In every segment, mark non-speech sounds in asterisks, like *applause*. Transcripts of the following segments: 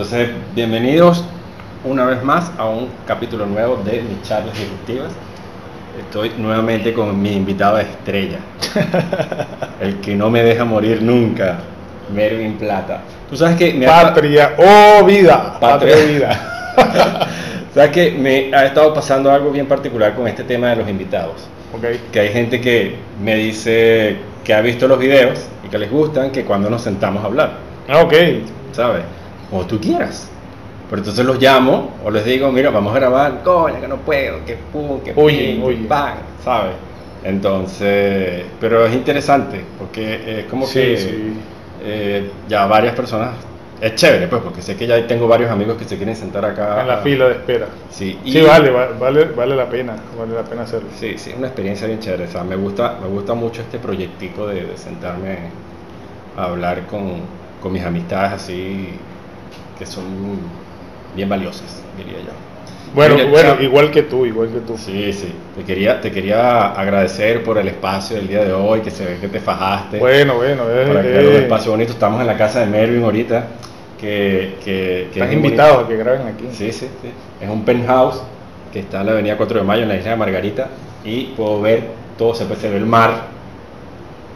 entonces, bienvenidos una vez más a un capítulo nuevo de mis charlas disruptivas. Estoy nuevamente con mi invitado estrella, *laughs* el que no me deja morir nunca, Mervin Plata. Tú sabes que me ha- Patria *laughs* o vida. Patria. O vida. sabes que me ha estado pasando algo bien particular con este tema de los invitados. ok. Que hay gente que me dice que ha visto los videos y que les gustan, que cuando nos sentamos a hablar. Ah, Ok. ¿sabes? Como tú quieras. Pero entonces los llamo o les digo, mira, vamos a grabar, coño, que no puedo, que pum, que Oye, oye. ¿sabes? Entonces, pero es interesante porque es como Sí, que sí. eh, ya varias personas, es chévere, pues, porque sé que ya tengo varios amigos que se quieren sentar acá. En la fila de espera. Sí, y- Sí, vale, va- vale, vale la pena. Vale la pena hacerlo. Sí, sí, es una experiencia bien chévere. O sea, me gusta, me gusta mucho este proyectico de, de sentarme a hablar con, con mis amistades así, que son bien valiosas, diría yo. Bueno, Mira, bueno, chao. igual que tú, igual que tú. Sí, sí. Te quería, te quería agradecer por el espacio del día de hoy, que se ve que te fajaste. Bueno, bueno. eh, para crear eh, un espacio bonito. Estamos en la casa de Mervin ahorita, que, que, que están invitados bonito. a que graben aquí. Sí, sí, sí. Es un penthouse que está en la avenida 4 de Mayo, en la isla de Margarita, y puedo ver todo, se puede ver el mar,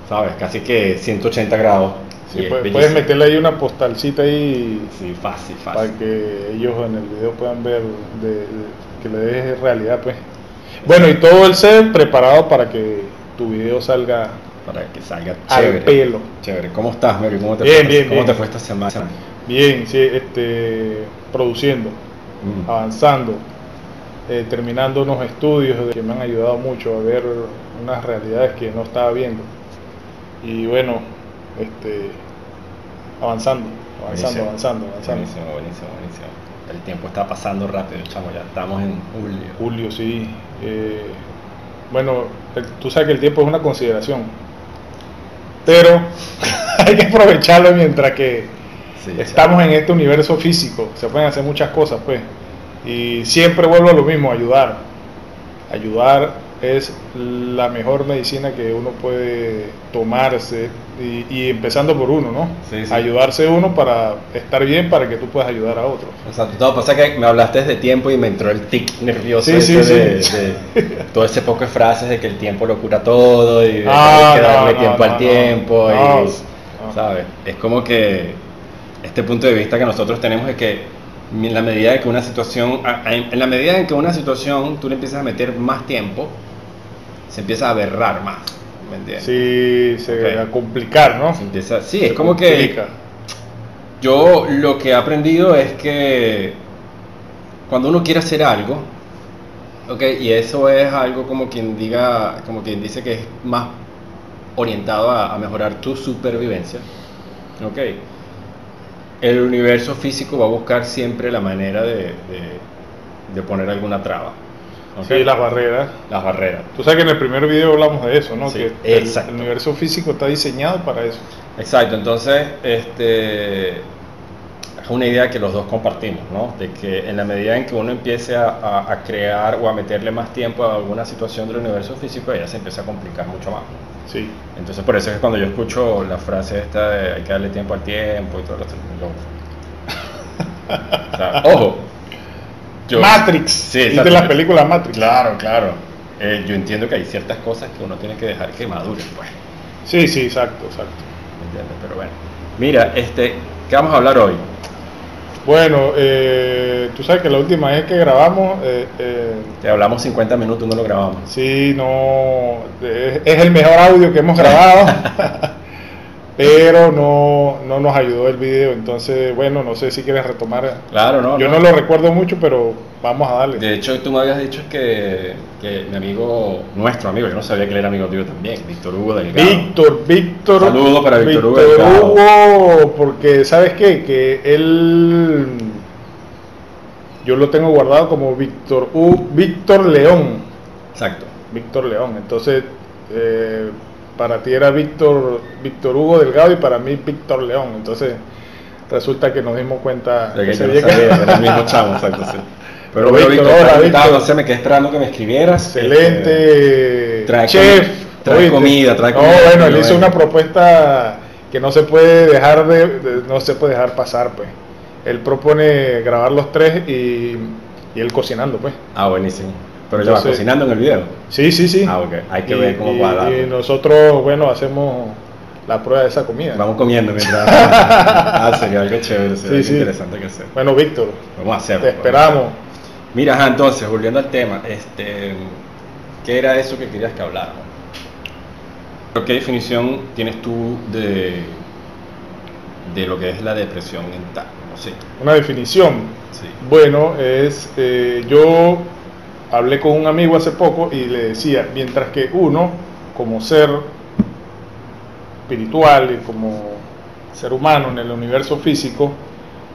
¿sabes? Casi que 180 grados. Sí, puedes, bellísimo. puedes meterle ahí una postalcita ahí Sí, fácil, para fácil. que ellos en el video puedan ver de, de- que le dejes realidad, pues. Bueno, y todo el set preparado para que tu video salga Para que salga al chévere. pelo. Chévere. ¿Cómo estás, Mervin? ¿Cómo te, Bien, fue, bien, ¿cómo bien. te fue esta semana? Bien, sí, este, produciendo, Mm. avanzando, eh, terminando unos estudios que me han ayudado mucho a ver unas realidades que no estaba viendo. Y bueno, este, avanzando, avanzando, Buenísimo. avanzando, avanzando. Buenísimo, buenísimo, buenísimo. El tiempo está pasando rápido, chamo, ya estamos en julio. Julio, sí. eh, bueno, el- tú sabes que el tiempo es una consideración, pero *laughs* hay que aprovecharlo mientras que Sí, estamos en este universo físico, se pueden hacer muchas cosas, pues. Y siempre vuelvo a lo mismo, ayudar. Ayudar es la mejor medicina que uno puede tomarse y, y empezando por uno, ¿no? Sí, sí. Ayudarse uno para estar bien, para que tú puedas ayudar a otros. O sea, todo pasa que me hablaste de tiempo y me entró el tic nervioso Sí, de, de todo ese poco de frases de que el tiempo lo cura todo y Ah, hay que darle no, tiempo no, al no. tiempo y. ¿sabes? Es como que este punto de vista que nosotros tenemos es que en la medida de que una situación, en la medida en que una situación tú le empiezas a meter más tiempo, se empieza a aberrar más, ¿me entiendes? Sí, se Ok. a complicar, ¿no? Se empieza, sí, es Se como que complica. yo lo que he aprendido es que cuando uno quiere hacer algo, ok, y eso es algo como quien diga, como quien dice que es más orientado a, a mejorar tu supervivencia, ok, el universo físico va a buscar siempre la manera de, de- de poner alguna traba, ok, Sí, las barreras. las barreras. Tú sabes que en el primer video hablamos de eso, ¿no? Sí, que el- exacto. el universo físico está diseñado para eso. Exacto, entonces este, es una idea que los dos compartimos, ¿no? De que en la medida en que uno empiece a, a- crear o a meterle más tiempo a alguna situación del universo físico, ella se empieza a complicar mucho más. Sí. Entonces por eso es que cuando yo escucho la frase esta de hay que darle tiempo al tiempo y todo eso, yo- *laughs* o sea, ojo. Yo- Matrix. Sí, ¿Viste exacto. las películas Matrix? Claro, claro. Eh, yo entiendo que hay ciertas cosas que uno tiene que dejar que maduren, pues. Sí, sí, exacto, exacto. ¿Me entiendes? Pero bueno. Mira, este, ¿qué vamos a hablar hoy? Bueno, eh, tú sabes que la última vez que grabamos, eh, eh, Te hablamos 50 minutos, no lo grabamos. sí, no, es el mejor audio que hemos grabado, *laughs* pero no, no nos ayudó el video, entonces, bueno, no sé si quieres retomar. Claro, no. Yo no lo recuerdo mucho, pero vamos a darle. De hecho, tú me habías dicho que, que mi amigo, nuestro amigo, yo no sabía que él era amigo tuyo también, Víctor Hugo Delgado. Víctor, Víctor. Saludo para Víctor Hugo Víctor. Hugo, porque ¿sabes qué? Que él. Yo lo tengo guardado como Víctor U, Víctor León. Exacto. Víctor León. Entonces, eh, para ti era Víctor, Víctor Hugo Delgado y para mí Víctor León. Entonces, resulta que nos dimos cuenta De que no que- sabía, era el mismo *laughs* chavo, exacto, sí. Pero Víctor, hola, Víctor. no sé, me quedé esperando que me escribieras. Este, Excelente. trae chef. trae ¿oíste? comida, trae No, comida, bueno, él hizo una propuesta que no se puede dejar de, de- no se puede dejar pasar, pues. él propone grabar los tres y, y él cocinando, pues. Ah, buenísimo. Pero ya va cocinando en el video. Sí, sí, sí. Ah, ok. Hay que Y- ver cómo cuadra. Y nosotros, bueno, hacemos la prueba de esa comida. Vamos comiendo mientras. *laughs* ah, sería algo chévere, sería Sí, algo sí. interesante que hacer. Bueno, Víctor, Vamos a hacerlo. te esperamos. Mira, ajá, entonces, volviendo al tema, este, ¿qué era eso que querías que habláramos? ¿Qué definición tienes tú de, de lo que es la depresión mental? No sé. Una definición. Sí. Bueno, es eh, yo hablé con un amigo hace poco y le decía, mientras que uno, como ser espiritual y como ser humano en el universo físico,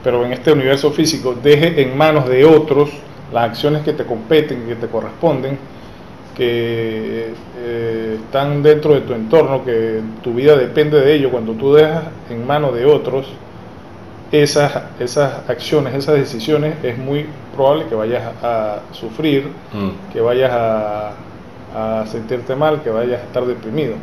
pero en este universo físico deje en manos de otros las acciones que te competen, que te corresponden, que eh, están dentro de tu entorno, que tu vida depende de ello, cuando tú dejas en manos de otros, esas, esas acciones, esas decisiones, es muy probable que vayas a sufrir, Mm, que vayas a, a sentirte mal, que vayas a estar deprimido.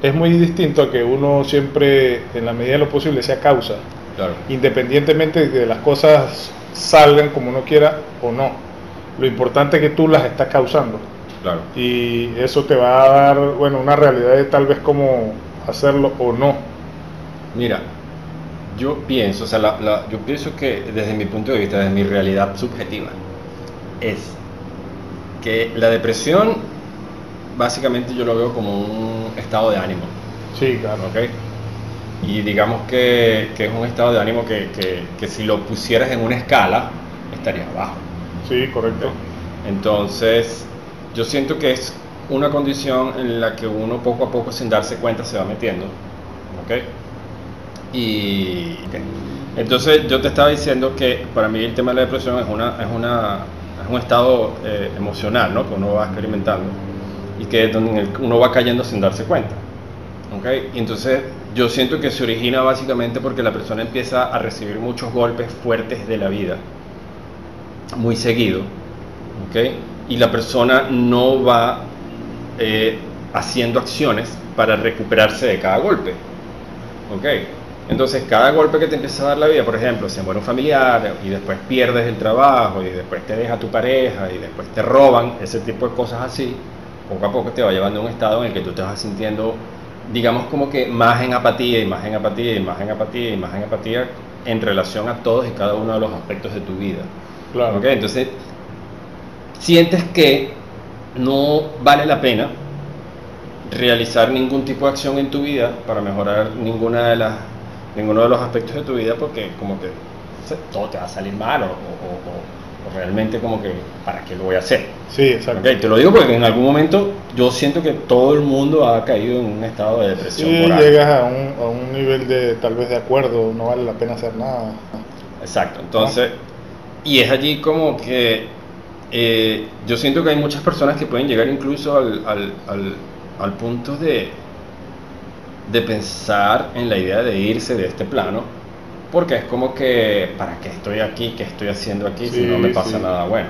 Es muy distinto a que uno siempre, en la medida de lo posible, sea causa, claro. independientemente de que las cosas salgan como uno quiera o no. Lo importante es que tú las estás causando Claro. y eso te va a dar, bueno, una realidad de tal vez cómo hacerlo o no. Mira, yo pienso, o sea, la- la- yo pienso que desde mi punto de vista, desde mi realidad subjetiva, es que la depresión, básicamente yo lo veo como un estado de ánimo, Sí, claro. ¿ok? Y digamos que, que es un estado de ánimo que, que- que si lo pusieras en una escala, estaría abajo. Sí, correcto. Entonces, yo siento que es una condición en la que uno poco a poco, sin darse cuenta, se va metiendo. ¿Ok? Y. Entonces, yo te estaba diciendo que para mí el tema de la depresión es, una, es, una, es un estado eh, emocional, ¿no? Que uno va experimentando y que uno va cayendo sin darse cuenta. ¿Ok? Y entonces, yo siento que se origina básicamente porque la persona empieza a recibir muchos golpes fuertes de la vida muy seguido, ¿ok? Y la persona no va eh, haciendo acciones para recuperarse de cada golpe, ¿ok? Entonces, cada golpe que te empieza a dar la vida, por ejemplo, se muere un familiar y después pierdes el trabajo y después te deja tu pareja y después te roban, ese tipo de cosas así, poco a poco te va llevando a un estado en el que tú te vas sintiendo, digamos, como que más en apatía y más en apatía y más en apatía y más en apatía en relación a todos y cada uno de los aspectos de tu vida. Claro. Entonces, sientes que no vale la pena realizar ningún tipo de acción en tu vida para mejorar ninguna de las, ninguno de los aspectos de tu vida porque como que todo te va a salir mal o, o- o- o realmente como que ¿para qué lo voy a hacer? Sí, exacto. Ok, Te lo digo porque en algún momento yo siento que todo el mundo ha caído en un estado de depresión. Sí, por algo. llegas a un, a un nivel de tal vez de acuerdo, no vale la pena hacer nada. Exacto, entonces, y es allí como que eh, yo siento que hay muchas personas que pueden llegar incluso al, al- al- al punto de, de pensar en la idea de irse de este plano, porque es como que, ¿para qué estoy aquí? ¿Qué estoy haciendo aquí si no me pasa sí. nada bueno?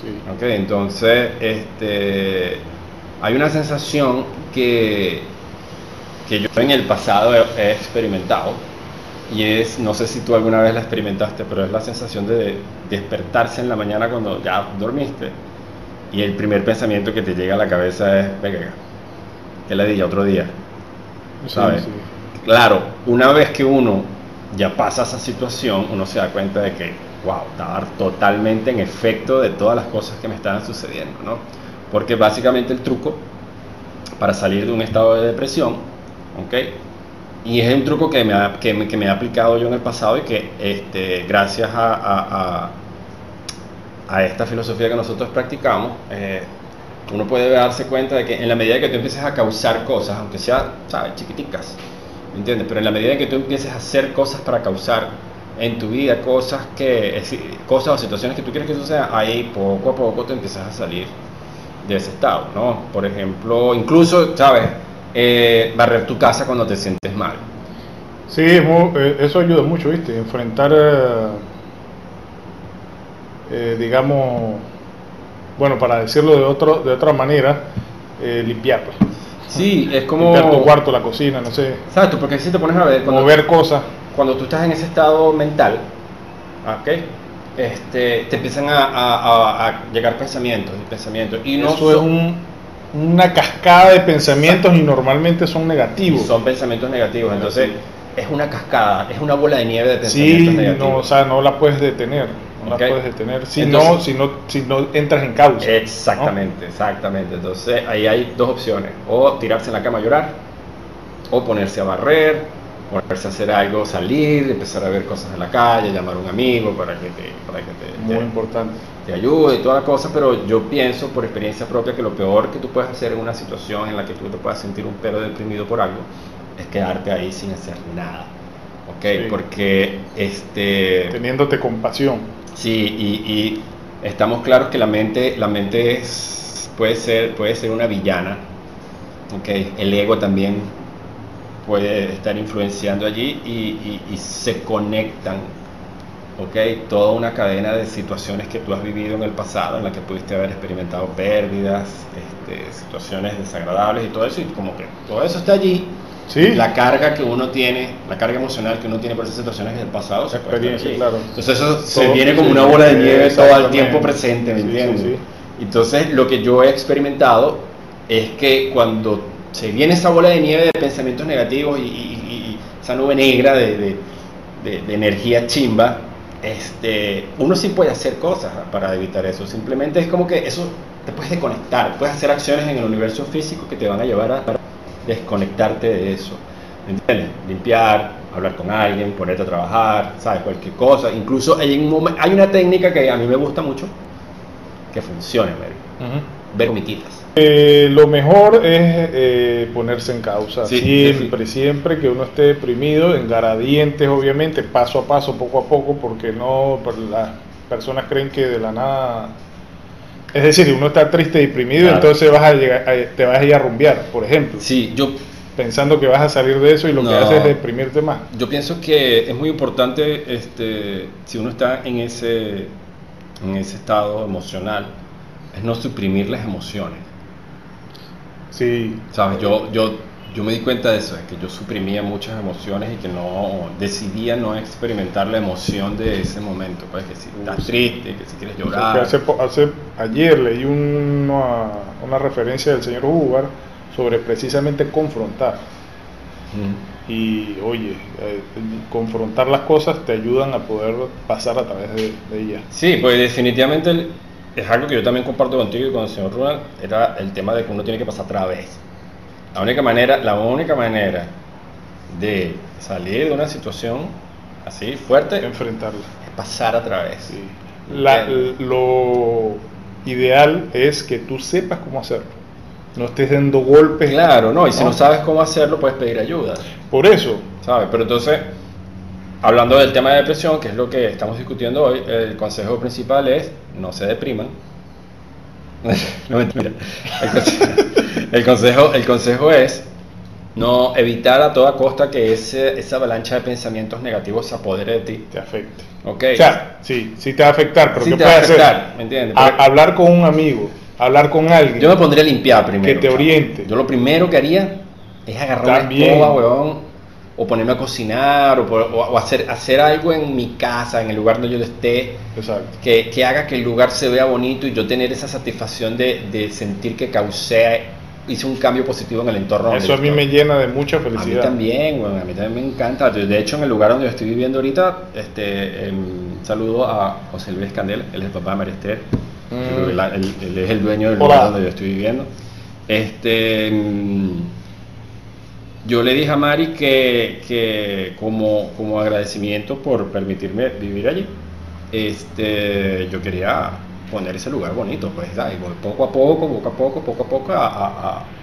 Sí. Ok, entonces, este, hay una sensación que, que yo en el pasado he, he experimentado y es, no sé si tú alguna vez la experimentaste, pero es la sensación de despertarse en la mañana cuando ya dormiste y el primer pensamiento que te llega a la cabeza es, venga, que la día otro día, ¿sabes? sí. Claro, una vez que uno ya pasa esa situación, uno se da cuenta de que, wow, estaba totalmente en efecto de todas las cosas que me estaban sucediendo, ¿no? Porque básicamente el truco para salir de un estado de depresión, ¿ok? Y es un truco que me, ha, que me, que me he aplicado yo en el pasado y que este, gracias a, a- a- a esta filosofía que nosotros practicamos, eh, uno puede darse cuenta de que en la medida que tú empieces a causar cosas, aunque sea, ¿sabes?, chiquiticas, ¿me entiendes? Pero en la medida que tú empieces a hacer cosas para causar en tu vida cosas que cosas o situaciones que tú quieres que sucedan, ahí poco a poco te empiezas a salir de ese estado, ¿no? Por ejemplo, incluso, ¿sabes? Eh, barrer tu casa cuando te sientes mal. Sí, eh, eso ayuda mucho, ¿viste? Enfrentar, eh, digamos, bueno, para decirlo de, otro, de otra manera, eh, limpiar, pues. Sí, es como... Limpiar tu cuarto, la cocina, no sé. ¿Sabes tú? Porque si te pones a ver, cuando, Mover cosas. cuando tú estás en ese estado mental, ¿ok? Este, te empiezan a, a- a- a llegar pensamientos y pensamientos. Y no Eso es un- una cascada de pensamientos y normalmente son y negativos. son pensamientos negativos. Entonces, es una cascada, es una bola de nieve de Sí, pensamientos negativos. no, o sea, no la puedes detener. No Ok. la puedes detener si, Entonces- no, si, no, si no entras en causa. Exactamente, exactamente. Entonces ahí hay dos opciones. O tirarse en la cama a llorar, o ponerse a barrer, ponerse a hacer algo, salir, empezar a ver cosas en la calle, llamar a un amigo para que te, para que te. Muy te- importante. te ayude y toda la cosa, pero yo pienso por experiencia propia que lo peor que tú puedes hacer en una situación en la que tú te puedas sentir un pelo deprimido por algo es quedarte ahí sin hacer nada. ¿Ok? Sí. Porque este... Teniéndote compasión. Sí, y, y estamos claros que la mente, la mente es- puede, ser, puede ser una villana. ¿ok? El ego también puede estar influenciando allí y, y- y se conectan. ¿Ok? Toda una cadena de situaciones que tú has vivido en el pasado, en la que pudiste haber experimentado pérdidas, este, situaciones desagradables y todo eso, y como que todo eso está allí. Sí. La carga que uno tiene, la carga emocional que uno tiene por esas situaciones del pasado, se puede estar Experiencia, allí. claro. Entonces eso se Todo- viene como una bola de nieve todo el tiempo presente, ¿me Sí, entiendes? sí. Entonces lo que yo he experimentado es que cuando se viene esa bola de nieve de pensamientos negativos y, y- y- y esa nube negra de, de- de- de energía chimba, este, uno sí puede hacer cosas para evitar eso. Simplemente es como que eso te puedes desconectar, puedes hacer acciones en el universo físico que te van a llevar a desconectarte de eso. ¿Me entiendes? Limpiar, hablar con alguien, ponerte a trabajar, ¿sabes? Cualquier cosa. Incluso hay, un hay una técnica que a mí me gusta mucho que funciona, Mary. Ujú. Ver comiquitas. Eh, lo mejor es eh, ponerse en causa. Sí, siempre, siempre que uno esté deprimido, en gradientes, obviamente, paso a paso, poco a poco, porque no por las personas creen que de la nada. Es decir, uno está triste, deprimido, Claro. entonces vas a llegar, te vas a ir a rumbear, por ejemplo, Sí, yo, pensando que vas a salir de eso y lo que haces es deprimirte más. yo pienso que es muy importante este, si uno está en ese, en ese estado emocional, es no suprimir las emociones. Sí, ¿Sabes? Yo, yo, yo me di cuenta de eso, es que yo suprimía muchas emociones y que no decidía no experimentar la emoción de ese momento. Pues que si estás triste, que si quieres llorar. hace, hace- ayer leí una, una referencia del señor Hugar sobre precisamente confrontar. Mm. Y oye, eh, confrontar las cosas te ayudan a poder pasar a través de, de ellas. Sí, pues definitivamente el- es algo que yo también comparto contigo y con el señor Ruan, era el tema de que uno tiene que pasar a través. La única manera, la única manera de salir de una situación así fuerte es Enfrentarlas. pasar a través. sí. La- Entiendo. lo ideal es que tú sepas cómo hacerlo. No estés dando golpes. Claro, no, y si ¿no? no sabes cómo hacerlo, puedes pedir ayuda. Por eso, ¿sabes? Pero entonces, hablando del tema de depresión, que es lo que estamos discutiendo hoy, el consejo principal es no se depriman. *laughs* no mentira. El consejo, el consejo, el consejo es no evitar a toda costa que ese, esa avalancha de pensamientos negativos se apodere de ti. te afecte. ¿Ok? O sea, sí, sí te va a afectar, pero Sí ¿qué te va a puedes hacer? afectar, ¿me entiendes? A- hablar con un amigo, hablar con alguien. Yo me pondría a limpiar primero. Que te oriente. Yo lo primero que haría es agarrar También. una escoba, huevón, o ponerme a cocinar, o, o- hacer, hacer algo en mi casa, en el lugar donde yo esté, que, que haga que el lugar se vea bonito y yo tener esa satisfacción de, de sentir que causé, hice un cambio positivo en el entorno. Eso a mí me llena de mucha A mí también. bueno, a mí también me encanta. De hecho, en el lugar donde yo estoy viviendo ahorita, este, em, saludo a José Luis Candela, él es el papá de María Esther. Mm. Él, él- él es el dueño del Hola. lugar donde yo estoy viviendo. Este, mm, yo le dije a Mari que, que como, como agradecimiento por permitirme vivir allí, este, yo quería poner ese lugar bonito, pues, ¿sabes? Y voy poco a poco, poco a poco, poco a poco, a- a- a-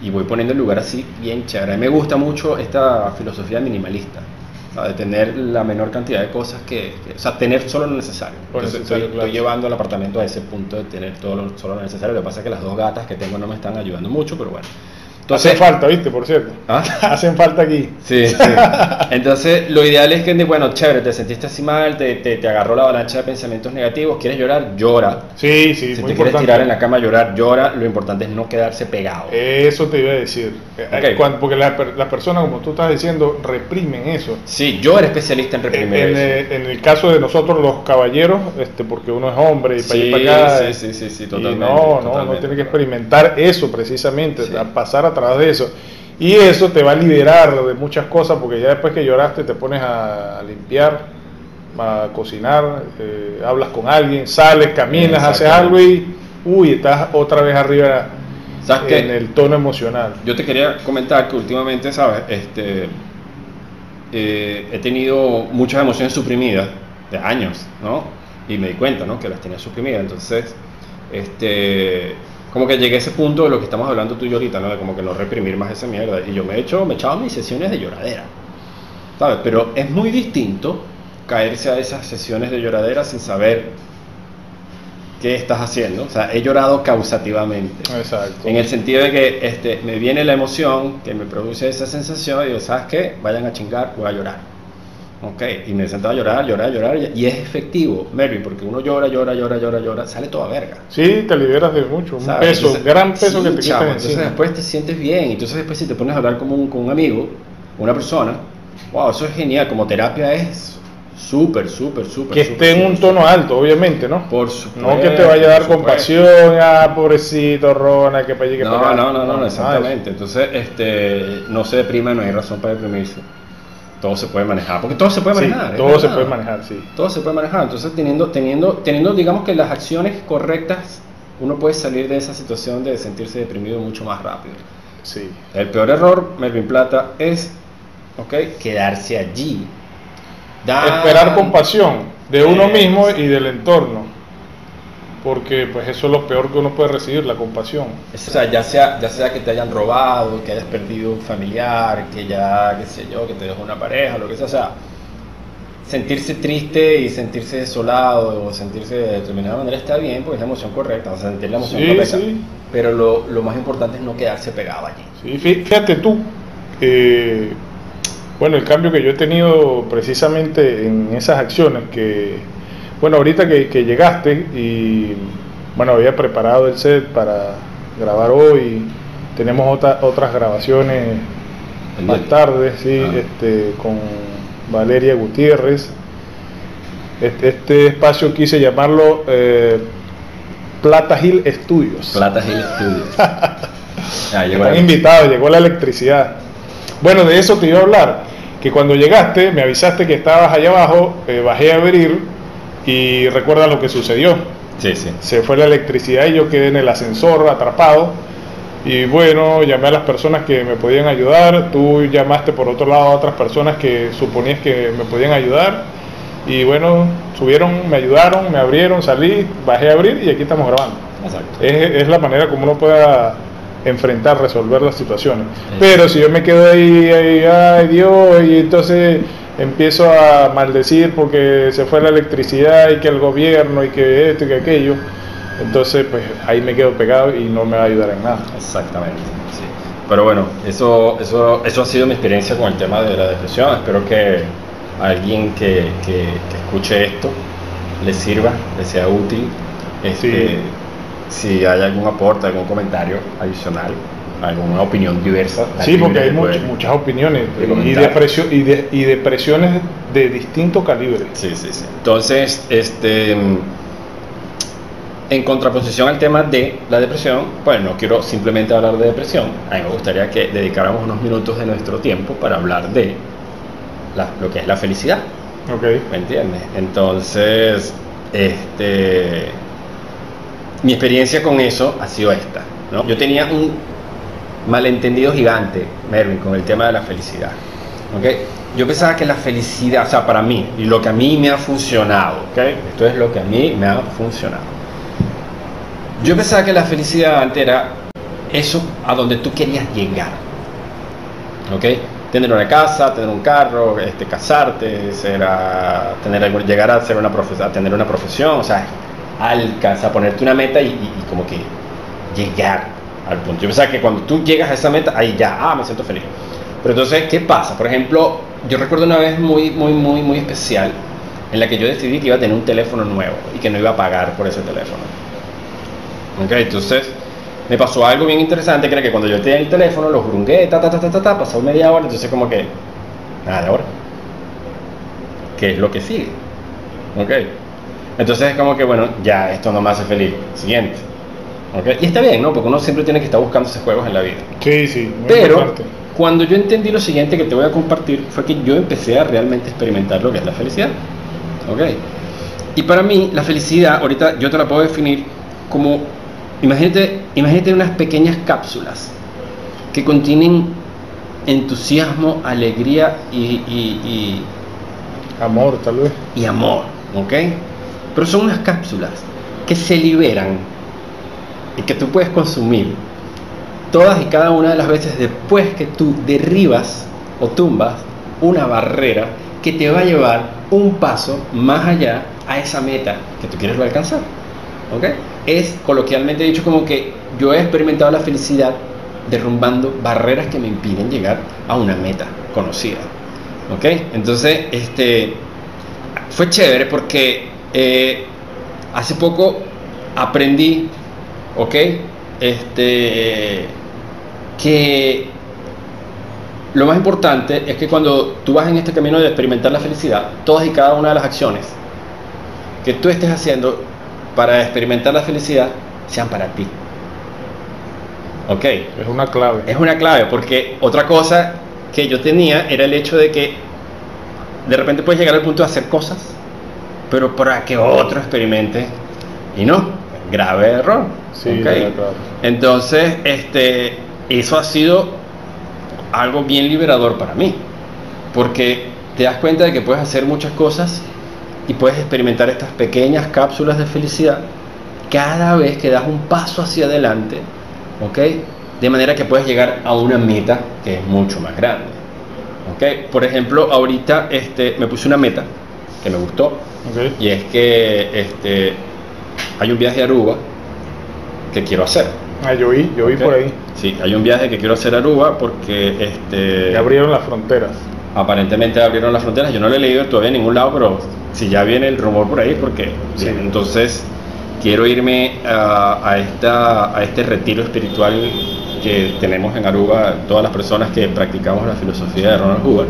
y voy poniendo el lugar así bien chévere. A mí me gusta mucho esta filosofía minimalista, ¿sabes? de tener la menor cantidad de cosas que, que- o sea, tener solo lo necesario. Entonces, necesario, estoy, claro. estoy llevando el apartamento a ese punto de tener todo lo, solo lo necesario. Lo que pasa es que las dos gatas que tengo no me están ayudando mucho, pero bueno. Entonces, Hacen falta, ¿viste? Por cierto. ¿Ah? *laughs* Hacen falta aquí. Sí, sí. Entonces, lo ideal es que, bueno, chévere, te sentiste así mal, te, te, te agarró la avalancha de pensamientos negativos, quieres llorar, llora. Sí, sí, si muy te quieres importante. tirar en la cama a llorar, llora. Lo importante es no quedarse pegado. Eso te iba a decir. Eh, Ok. cuando- porque las las personas, como tú estás diciendo, reprimen eso. Sí, yo era especialista en reprimir en, eso. eh, en el caso de nosotros los caballeros, este, porque uno es hombre y para Sí, allá y para acá. sí, eh, sí, sí, sí, y totalmente. no, no, totalmente, tiene que totalmente. experimentar eso precisamente, Sí. a pasar a través de eso. Y eso te va a liberar de muchas cosas, porque ya después que lloraste te pones a limpiar, a cocinar, eh, hablas con alguien, sales, caminas, haces algo y, uy, estás otra vez arriba ¿Sabes qué? en el tono emocional. Yo te quería comentar que últimamente, ¿sabes? Este, eh, he tenido muchas emociones suprimidas de años, ¿no? Y me di cuenta, ¿no? Que las tenía suprimidas. Entonces, este, como que llegué a ese punto de lo que estamos hablando tú y yo ahorita, ¿no? De como que no reprimir más esa mierda. Y yo me he hecho, me he echado mis sesiones de lloradera, ¿sabes? Pero es muy distinto caerse a esas sesiones de lloradera sin saber qué estás haciendo. O sea, he llorado causativamente. Exacto. En el sentido de que este, me viene la emoción que me produce esa sensación y digo, ¿sabes qué? Vayan a chingar, voy a llorar. Ok, y me sentaba a llorar, llorar, llorar, y es efectivo, Melvin, porque uno llora, llora, llora, llora, llora, sale toda verga. Sí, te liberas de mucho, un ¿sabes? peso, Entonces, gran peso sí, que te quitas Entonces encima. después te sientes bien, entonces después si te pones a hablar como un, con un amigo, una persona, wow, eso es genial, como terapia es súper, súper, súper. que esté en un tono alto, obviamente, ¿no? Por supuesto. No que te vaya a dar compasión, ah, pobrecito, Rona, que para allí, que No, para no, no, no, nada exactamente. Entonces, este, no se deprima, no hay razón para deprimirse. Todo se puede manejar, porque todo se puede manejar. todo se puede manejar, sí. Todo se puede manejar. Entonces, teniendo, teniendo, teniendo, digamos que las acciones correctas, uno puede salir de esa situación de sentirse deprimido mucho más rápido. Sí. El peor error, Melvin Plata, es, ok, quedarse allí. Da- Esperar compasión de uno mismo y del entorno. Porque pues eso es lo peor que uno puede recibir, la compasión. O sea, ya sea, ya sea que te hayan robado, que hayas perdido un familiar, que ya, qué sé yo, que te dejó una pareja, lo que sea. O sea, sentirse triste y sentirse desolado o sentirse de determinada manera está bien, porque es la emoción correcta, o sea, sentir la emoción Sí, correcta. sí. Pero lo, lo más importante es no quedarse pegado allí. Sí, fí- fíjate tú, eh, bueno, el cambio que yo he tenido precisamente en esas acciones, que, bueno, ahorita que, que llegaste y, bueno, había preparado el set para grabar hoy, tenemos otra- otras grabaciones El más día. tarde, sí, Ah. este, con Valeria Gutiérrez. Este, este espacio quise llamarlo eh, Plata Hill Studios. Plata Hill Studios. *laughs* Ah, llegó Están la- invitados, llegó la electricidad. Bueno, de eso te iba a hablar. Que cuando llegaste, me avisaste que estabas allá abajo, eh, bajé a abrir y recuerda lo que sucedió. Sí, sí. Se fue la electricidad y yo quedé en el ascensor atrapado. Y bueno, llamé a las personas que me podían ayudar. Tú llamaste por otro lado a otras personas que suponías que me podían ayudar. Y bueno, subieron, me ayudaron, me abrieron, salí, bajé a abrir y aquí estamos grabando. Exacto. Es, es la manera como uno pueda enfrentar, resolver las situaciones. Sí. Pero si yo me quedo ahí, ahí, ay Dios, y entonces empiezo a maldecir porque se fue la electricidad y que el gobierno y que esto y que aquello, entonces pues ahí me quedo pegado y no me va a ayudar en nada. Exactamente, sí. Pero bueno, eso, eso, eso ha sido mi experiencia con el tema de la depresión. Espero que alguien que, que- que escuche esto le sirva, le sea útil. Este, Sí. Si hay algún aporte, algún comentario adicional, alguna opinión diversa. Sí, porque hay de much- muchas opiniones de y, depresio- y, de- y depresiones de distinto calibre. Sí, sí, sí. Entonces, este, en contraposición al tema de la depresión, pues no quiero simplemente hablar de depresión. A mí me gustaría que dedicáramos unos minutos de nuestro tiempo para hablar de la- lo que es la felicidad. Ok. ¿Me entiendes? Entonces, este, mi experiencia con eso ha sido esta. ¿no? Yo tenía un malentendido gigante, Mervin, con el tema de la felicidad. Yo pensaba que la felicidad, o sea, para mí, y lo que a mí me ha funcionado, esto es lo que a mí me ha funcionado. Yo pensaba que la felicidad antes era eso a donde tú querías llegar. ¿ok? Tener una casa, tener un carro, este, casarte, ser a- tener llegar a ser una a tener una profesión, o sea, alcanzar, ponerte una meta y como que llegar. Al punto. Yo pensaba que cuando tú llegas a esa meta, ahí ya, ah, me siento feliz. Pero entonces, ¿qué pasa? Por ejemplo, yo recuerdo una vez muy, muy, muy, muy especial en la que yo decidí que iba a tener un teléfono nuevo y que no iba a pagar por ese teléfono. Ok, entonces me pasó algo bien interesante, que era que cuando yo tenía el teléfono, lo jurungué, ta, ta, ta, ta, ta, ta, pasó media hora, entonces como que, nada de ahora. ¿Qué es lo que sigue? Ok. Entonces es como que, bueno, ya, esto no me hace feliz. Siguiente. Ok. Y está bien, ¿no? Porque uno siempre tiene que estar buscando esos juegos en la vida. Sí, sí. Pero cuando yo entendí lo siguiente que te voy a compartir fue que yo empecé a realmente experimentar lo que es la felicidad. ¿Ok? Y para mí la felicidad, ahorita yo te la puedo definir como, imagínate, imagínate unas pequeñas cápsulas que contienen entusiasmo, alegría y, y- Amor, tal vez. y- y amor. ¿Ok? Pero son unas cápsulas que se liberan y que tú puedes consumir todas y cada una de las veces después que tú derribas o tumbas una barrera que te va a llevar un paso más allá a esa meta que tú quieres alcanzar. ¿Ok? Es coloquialmente dicho como que yo he experimentado la felicidad derrumbando barreras que me impiden llegar a una meta conocida. ¿Ok? Entonces, este, fue chévere porque eh, hace poco aprendí, ¿ok? Este, que lo más importante es que cuando tú vas en este camino de experimentar la felicidad, todas y cada una de las acciones que tú estés haciendo para experimentar la felicidad sean para ti. ¿Ok? Es una clave. Es una clave porque otra cosa que yo tenía era el hecho de que de repente puedes llegar al punto de hacer cosas, pero para que otro experimente y no, grave error. Sí, ¿ok? claro. Entonces, este, eso ha sido algo bien liberador para mí, porque te das cuenta de que puedes hacer muchas cosas y puedes experimentar estas pequeñas cápsulas de felicidad cada vez que das un paso hacia adelante, ¿ok? De manera que puedes llegar a una meta que es mucho más grande, ¿ok? Por ejemplo, ahorita este, me puse una meta que me gustó y es que este, hay un viaje a Aruba que quiero hacer. Ah, yo vi, yo vi ¿ok? por ahí. Sí, hay un viaje que quiero hacer a Aruba porque este, Ya abrieron las fronteras. aparentemente abrieron las fronteras. Yo no lo he leído todavía en ningún lado, pero si ya viene el rumor por ahí, porque Sí. bien, entonces quiero irme a, a esta, a este retiro espiritual que tenemos en Aruba, todas las personas que practicamos la filosofía de Ronald Hoover.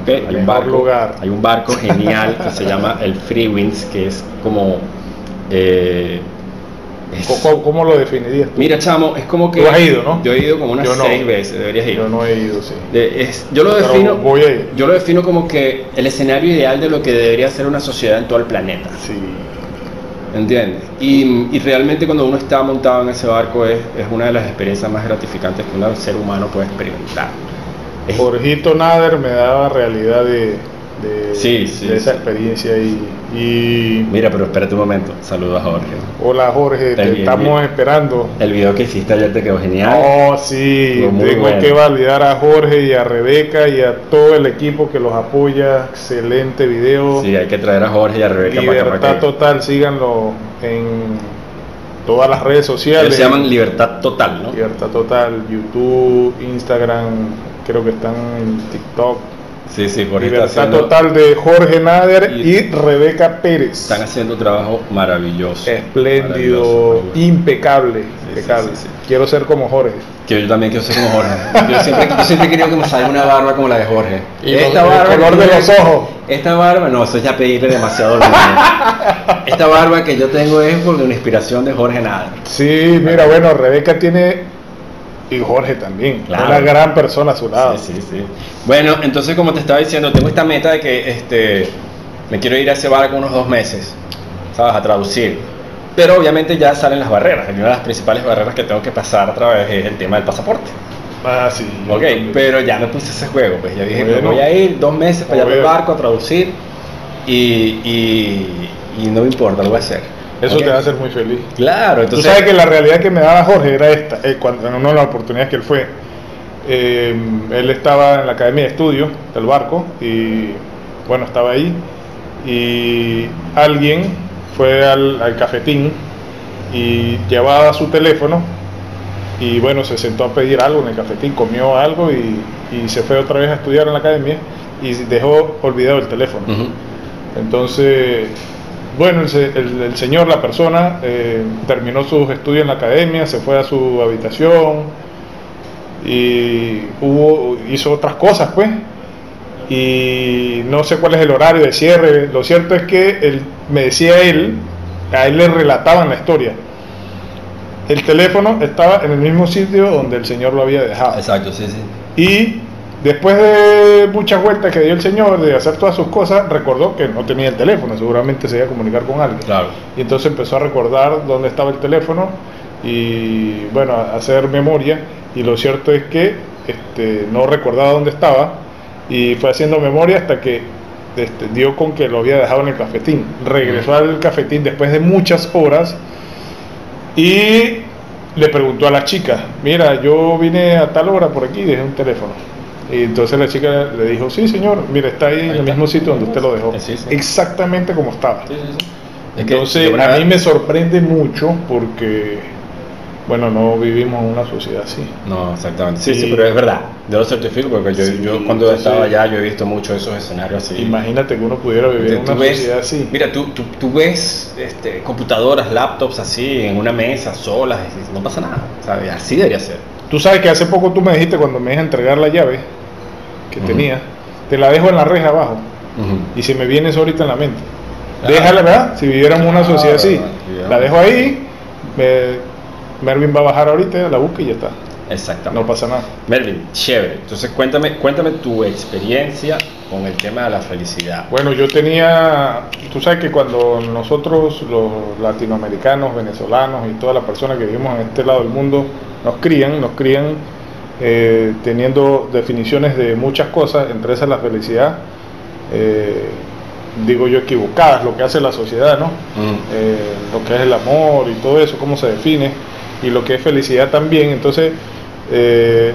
¿ok? Hay, un barco, lugar. hay un barco genial que se llama el Free Winds, que es como... eh, ¿Cómo, cómo lo definirías tú? Mira, chamo, es como que... Tú has ido, ¿no? Yo he ido como unas no. seis veces, deberías ir. Yo no he ido, sí. De- es- yo lo Pero defino voy a ir. yo lo defino como que el escenario ideal de lo que debería ser una sociedad en todo el planeta Sí. ¿entiendes? Y, y realmente cuando uno está montado en ese barco es, es una de las experiencias más gratificantes que un ser humano puede experimentar Es- Jorgito Nader me daba realidad de, de, Sí, sí, de esa sí. experiencia y, y mira pero espérate un momento saludos a Jorge hola Jorge, te Bien, estamos bien. esperando. el video que hiciste ayer te quedó genial Oh, sí, tengo bueno. que validar a Jorge y a Rebeca y a todo el equipo que los apoya. Excelente video. sí hay que traer a Jorge y a Rebeca para acá, para Libertad acá. Total, síganlo en todas las redes sociales. Ellos se llaman Libertad Total ¿no? Libertad Total, YouTube, Instagram, creo que están en TikTok. Sí sí Jorge está Libertad haciendo, Total de Jorge Nader Y- y, Rebeca Pérez. están haciendo un trabajo maravilloso Espléndido, Maravilloso, impecable, sí, impecable. sí, sí. Quiero ser como Jorge. Que yo también quiero ser como Jorge. *laughs* Yo siempre, yo siempre he querido que me salga una barba como la de Jorge. Y con el color de los ojos. Esta barba, no, eso es ya pedirle demasiado. *laughs* Esta barba que yo tengo es por una inspiración de Jorge Nada. Sí, mira, bueno, Rebeca tiene y Jorge también, Claro. una gran persona a su lado. Sí, sí, sí. Bueno, entonces como te estaba diciendo, tengo esta meta de que este, me quiero ir a ese barco unos dos meses, ¿sabes? A traducir. Pero obviamente ya salen las barreras. Y una de las principales barreras que tengo que pasar a través es el tema del pasaporte. Ah, sí. Ok, pero ya me puse ese juego, pues ya dije, me voy a ir dos meses para allá Bueno. barco a traducir y, y, y no me importa, lo voy a hacer. Eso te va a hacer muy feliz. Claro, Tú entonces... sabes que la realidad que me daba Jorge era esta, eh, cuando en una de las oportunidades que él fue. eh, él estaba en la academia de estudio del barco y bueno, estaba ahí y alguien fue al, al cafetín y llevaba su teléfono y bueno, se sentó a pedir algo en el cafetín, comió algo y, y se fue otra vez a estudiar en la academia y dejó olvidado el teléfono. Entonces, bueno, el, se- el- el señor, la persona, eh, terminó sus estudios en la academia, se fue a su habitación y hubo, hizo otras cosas, pues. Y no sé cuál es el horario de cierre. Lo cierto es que él, me decía él, a él le relataban la historia. El teléfono estaba en el mismo sitio donde el señor lo había dejado. Exacto, sí, sí. Y después de muchas vueltas que dio el señor de hacer todas sus cosas, recordó que no tenía el teléfono, seguramente se iba a comunicar con alguien. Claro. Y entonces empezó a recordar dónde estaba el teléfono y bueno, a hacer memoria. Y lo cierto es que este, no recordaba dónde estaba y fue haciendo memoria hasta que este, dio con que lo había dejado en el cafetín. Regresó al cafetín después de muchas horas y le preguntó a la chica, mira, yo vine a tal hora por aquí y dejé un teléfono. Y entonces la chica le dijo, sí señor, mira, está ahí en el está. mismo sitio donde usted lo dejó. Sí, sí. Exactamente como estaba. Sí, Entonces, a mí me sorprende mucho porque, bueno, no vivimos en una sociedad así. No, exactamente. Sí, sí, pero es verdad. Yo lo certifico porque yo, yo cuando entonces- estaba allá yo he visto muchos esos escenarios así. Imagínate que uno pudiera vivir en una ves- sociedad así. Mira, tú, tú, tú ves este, computadoras, laptops así en una mesa solas no pasa nada. ¿sabes? Así debería ser. Tú sabes que hace poco tú me dijiste cuando me dejas entregar la llave que tenía, te la dejo en la reja abajo y se me viene eso ahorita en la mente. Ah. Déjala, ¿verdad? Si viviéramos una Claro, sociedad así, la dejo ahí, me- Mervin va a bajar ahorita, la busca y ya está. Exactamente. No pasa nada. Melvin, chévere. Entonces cuéntame, cuéntame tu experiencia con el tema de la felicidad. Bueno, yo tenía, tú sabes que cuando nosotros los latinoamericanos, venezolanos y todas las personas que vivimos en este lado del mundo nos crían, nos crían eh, teniendo definiciones de muchas cosas, entre esas la felicidad, eh, digo yo equivocadas, lo que hace la sociedad, ¿no? Mm. Eh, lo que es el amor y todo eso, cómo se define, y lo que es felicidad también. Entonces,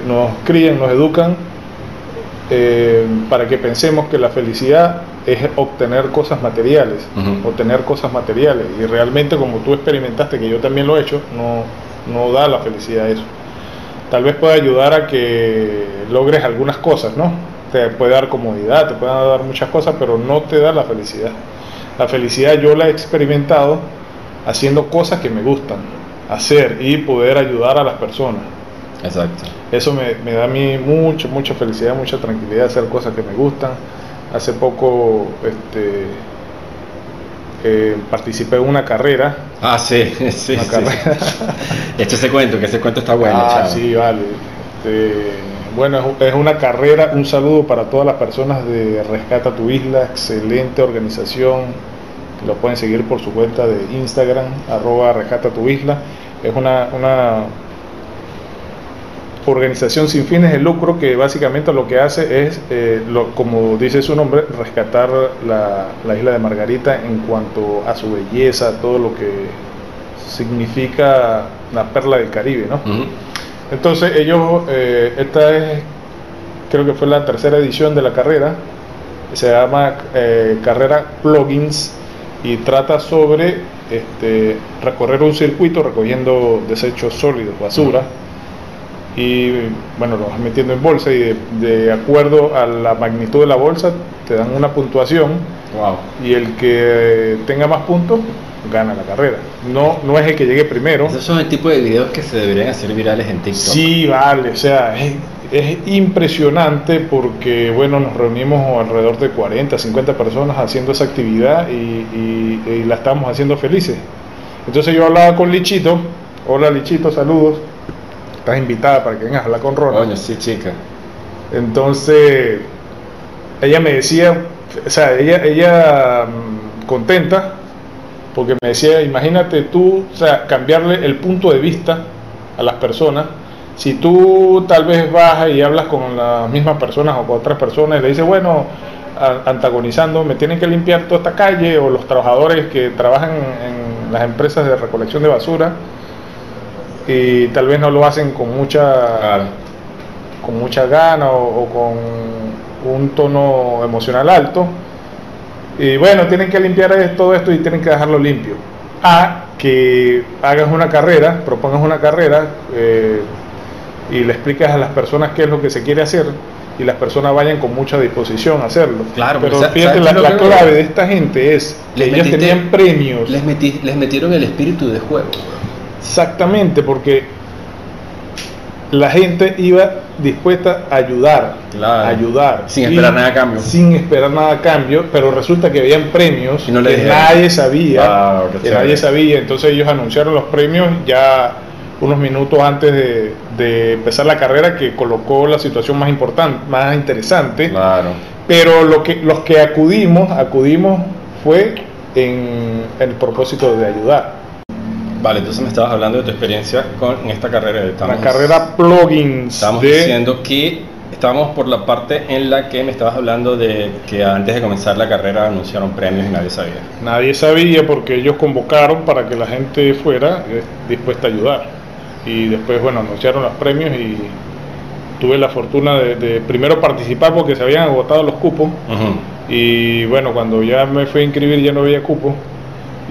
nos crían, nos educan para que pensemos que la felicidad es obtener cosas materiales, obtener cosas materiales. Y realmente, como tú experimentaste, que yo también lo he hecho, no, no da la felicidad eso. Tal vez pueda ayudar a que logres algunas cosas, ¿no? Te puede dar comodidad, te puede dar muchas cosas, pero no te da la felicidad. La felicidad yo la he experimentado haciendo cosas que me gustan hacer y poder ayudar a las personas. Exacto. Eso me, me da a mí mucha, mucha felicidad, mucha tranquilidad hacer cosas que me gustan. Hace poco este, eh, participé en una carrera. Ah, sí, *laughs* sí, Una sí. carrera. *laughs* Ese cuento, que ese cuento está bueno, ah, chavo. sí, vale. Este, bueno, es, es una carrera. Un saludo para todas las personas de Rescata tu Isla. Excelente organización. Lo pueden seguir por su cuenta de Instagram, arroba Rescata tu Isla. Es una, una organización sin fines de lucro que básicamente lo que hace es, eh, lo- como dice su nombre, rescatar la, la isla de Margarita en cuanto a su belleza, todo lo que significa la perla del Caribe, ¿no? Entonces ellos, eh, esta es, creo que fue la tercera edición de la carrera, se llama eh, Carrera Plugins y trata sobre este, recorrer un circuito recogiendo desechos sólidos, basura, y bueno, lo vas metiendo en bolsa y de, de acuerdo a la magnitud de la bolsa te dan una puntuación Wow. y el que tenga más puntos gana la carrera. No, no es el que llegue primero. Esos son el tipo de videos que se deberían hacer virales en TikTok. Sí, vale, o sea, es, es impresionante porque, bueno, nos reunimos alrededor de 40, 50 personas haciendo esa actividad y, y- y la estamos haciendo felices. Entonces yo hablaba con Lichito, hola Lichito, saludos, estás invitada para que vengas a hablar con Ronald. Coño, sí, chica. Entonces, ella me decía, o sea, ella, ella mm, contenta, porque me decía, imagínate tú, o sea, cambiarle el punto de vista a las personas. Si tú tal vez vas y hablas con las mismas personas o con otras personas y le dices, bueno, antagonizando, me tienen que limpiar toda esta calle, o los trabajadores que trabajan en las empresas de recolección de basura, y tal vez no lo hacen con mucha Claro. con mucha gana o, o con un tono emocional alto. Y bueno, tienen que limpiar todo esto y tienen que dejarlo limpio. A que hagas una carrera, propongas una carrera eh, y le explicas a las personas qué es lo que se quiere hacer y las personas vayan con mucha disposición a hacerlo. Claro, pero fíjate, ¿sabes la, la clave de esta gente es que Les ellos metiste- tenían premios. Les, metí- les metieron el espíritu de juego. Exactamente, porque la gente iba dispuesta a ayudar, Claro. a ayudar. Sin Y- esperar nada a cambio. Sin esperar nada a cambio, pero resulta que habían premios Y no le que nadie sabía, Ah, que chévere. nadie sabía. Entonces ellos anunciaron los premios ya unos minutos antes de, de empezar la carrera, que colocó la situación más importante, más interesante. Claro. Pero lo que, los que acudimos, acudimos fue en el propósito de ayudar. Vale, entonces me estabas hablando de tu experiencia con en esta carrera. La Estamos, carrera plugins Estábamos de diciendo que estábamos por la parte en la que me estabas hablando de que antes de comenzar la carrera anunciaron premios y nadie sabía. nadie sabía porque ellos convocaron para que la gente fuera eh, dispuesta a ayudar. Y después, bueno, anunciaron los premios y tuve la fortuna de, de primero participar porque se habían agotado los cupos. Ujú. Y bueno, cuando ya me fui a inscribir ya no había cupo.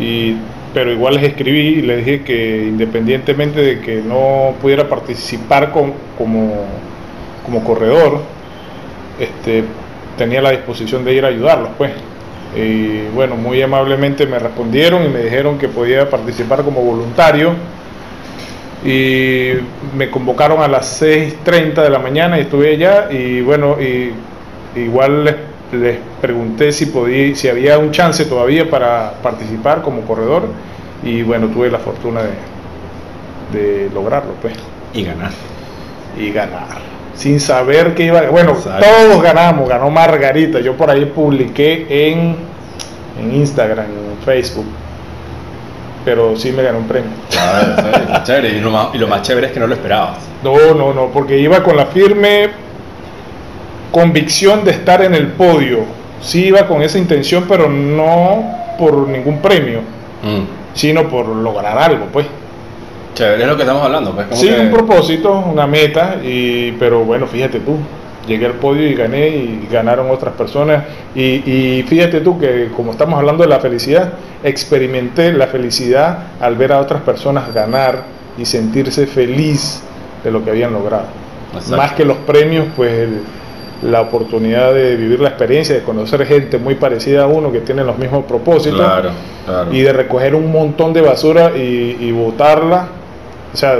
Y, pero igual les escribí y les dije que independientemente de que no pudiera participar como, como corredor, este, tenía la disposición de ir a ayudarlos, pues. Y bueno, muy amablemente me respondieron y me dijeron que podía participar como voluntario. Y me convocaron a las 6.30 de la mañana y estuve allá y bueno, y igual les, les pregunté si podía, si había un chance todavía para participar como corredor y bueno, tuve la fortuna de, de lograrlo, pues Y ganar. y ganar. Sin saber que iba Bueno, Exacto. todos ganamos, ganó Margarita. Yo por ahí publiqué en, en Instagram, en Facebook. Pero sí me ganó un premio. Claro, chévere. Y lo, más, y lo más chévere es que no lo esperabas. No, no, no, porque iba con la firme convicción de estar en el podio. Sí iba con esa intención, pero no por ningún premio, Mm. sino por lograr algo, pues. Chévere es lo que estamos hablando. Pues, Sí, que- un propósito, una meta, y, pero bueno, fíjate tú, llegué al podio y gané y ganaron otras personas. Y, y fíjate tú que como estamos hablando de la felicidad, experimenté la felicidad al ver a otras personas ganar y sentirse feliz de lo que habían logrado. Exacto. Más que los premios, pues el- la oportunidad de vivir la experiencia, de conocer gente muy parecida a uno que tiene los mismos propósitos Claro, claro. y de recoger un montón de basura y, y botarla, o sea,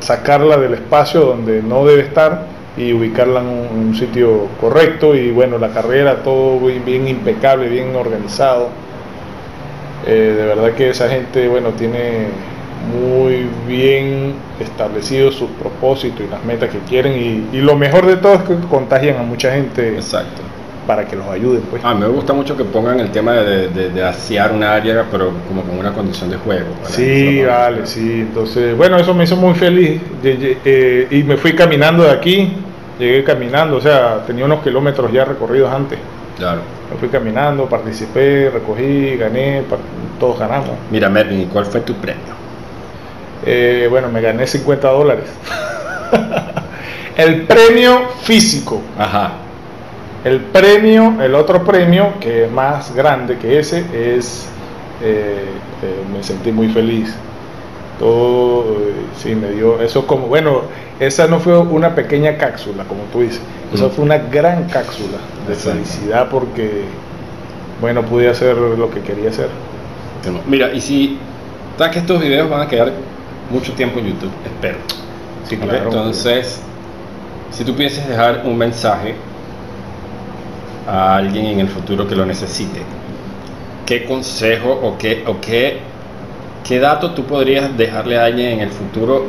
sacarla del espacio donde no debe estar y ubicarla en un, en un sitio correcto y bueno, la carrera todo bien, bien impecable, bien organizado. Eh, de verdad que esa gente, bueno, tiene muy bien establecidos sus propósitos y las metas que quieren y, y lo mejor de todo es que contagian a mucha gente Exacto. para que los ayuden, pues. A mí me gusta mucho que pongan el tema de, de, de asear un área, pero como con una condición de juego. Sí, vale, sí. Entonces, bueno, eso me hizo muy feliz. Eh, y me fui caminando de aquí, llegué caminando, o sea, tenía unos kilómetros ya recorridos antes. Claro. Me fui caminando, participé, recogí, gané, todos ganamos. Mira, Mervin, ¿y cuál fue tu premio? Eh, bueno, me gané 50 dólares. *laughs* el premio físico. Ajá. El premio, el otro premio, que es más grande que ese, es, eh, eh, me sentí muy feliz. Todo, sí, me dio, eso como, bueno, esa no fue una pequeña cápsula, como tú dices, eso Mm. fue una gran cápsula de Exacto. felicidad porque, bueno, pude hacer lo que quería hacer. Mira, y si que estos videos van a quedar mucho tiempo en YouTube, espero. Entonces, si tú piensas dejar un mensaje a alguien en el futuro que lo necesite, ¿qué consejo o qué, o qué, qué dato tú podrías dejarle a alguien en el futuro